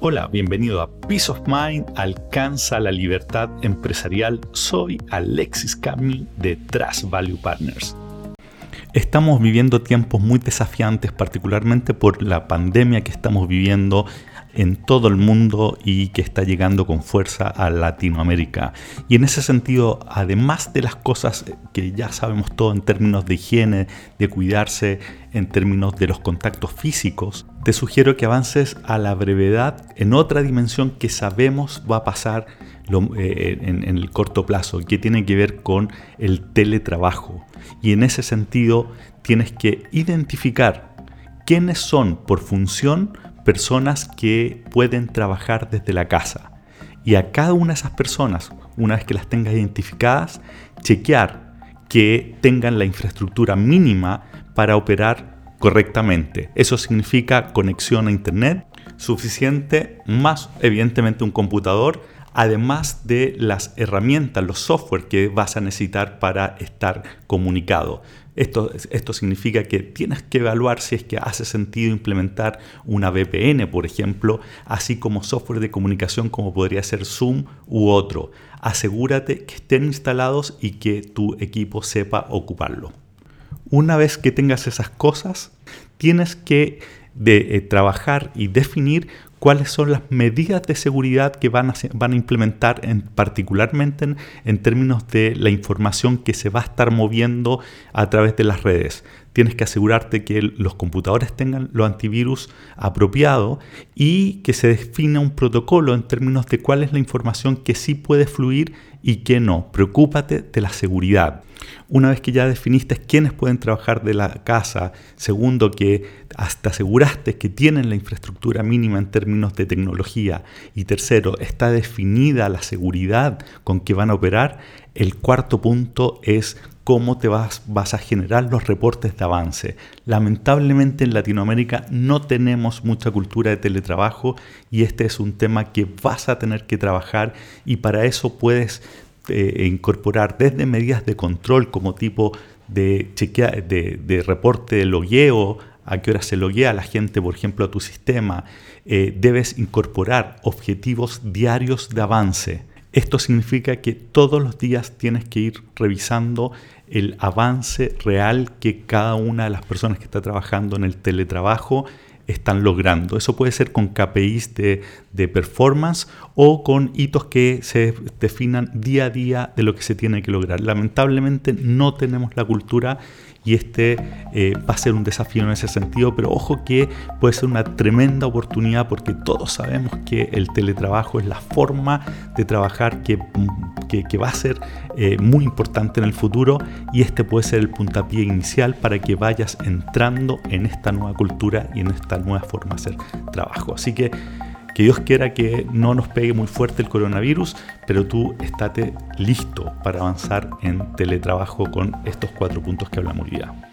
Hola, bienvenido a Peace of Mind, alcanza la libertad empresarial. Soy Alexis Cami de Trust Value Partners. Estamos viviendo tiempos muy desafiantes, particularmente por la pandemia que estamos viviendo en todo el mundo y que está llegando con fuerza a Latinoamérica. Y en ese sentido, además de las cosas que ya sabemos todo en términos de higiene, de cuidarse, en términos de los contactos físicos, te sugiero que avances a la brevedad en otra dimensión que sabemos va a pasar eh, en, en el corto plazo, que tiene que ver con el teletrabajo. Y en ese sentido tienes que identificar quiénes son por función personas que pueden trabajar desde la casa. Y a cada una de esas personas, una vez que las tengas identificadas, chequear que tengan la infraestructura mínima para operar correctamente. Eso significa conexión a Internet suficiente, más evidentemente un computador, además de las herramientas, los software que vas a necesitar para estar comunicado. Esto, esto significa que tienes que evaluar si es que hace sentido implementar una VPN, por ejemplo, así como software de comunicación como podría ser Zoom u otro. Asegúrate que estén instalados y que tu equipo sepa ocuparlo. Una vez que tengas esas cosas, tienes que eh, trabajar y definir cuáles son las medidas de seguridad que van a, implementar en, particularmente en, términos de la información que se va a estar moviendo a través de las redes. Tienes que asegurarte que los computadores tengan los antivirus apropiados y que se defina un protocolo en términos de cuál es la información que sí puede fluir y que no. Preocúpate de la seguridad. Una vez que ya definiste quiénes pueden trabajar de la casa, segundo que hasta aseguraste que tienen la infraestructura mínima en términos de tecnología y tercero está definida la seguridad con que van a operar, el cuarto punto es cómo te vas, vas a generar los reportes de avance. Lamentablemente en Latinoamérica no tenemos mucha cultura de teletrabajo y este es un tema que vas a tener que trabajar y para eso puedes eh, incorporar desde medidas de control como tipo de, chequea, de, reporte de logueo, a qué hora se loguea la gente, por ejemplo, a tu sistema. Eh, debes incorporar objetivos diarios de avance. Esto significa que todos los días tienes que ir revisando el avance real que cada una de las personas que está trabajando en el teletrabajo están logrando. Eso puede ser con KPIs de, de, performance o con hitos que se definan día a día de lo que se tiene que lograr. Lamentablemente no tenemos la cultura y este eh, va a ser un desafío en ese sentido, pero ojo que puede ser una tremenda oportunidad porque todos sabemos que el teletrabajo es la forma de trabajar que, que, va a ser eh, muy importante en el futuro y este puede ser el puntapié inicial para que vayas entrando en esta nueva cultura y en nueva forma de hacer trabajo. Así que que Dios quiera que no nos pegue muy fuerte el coronavirus, pero tú estate listo para avanzar en teletrabajo con estos cuatro puntos que hablamos hoy día.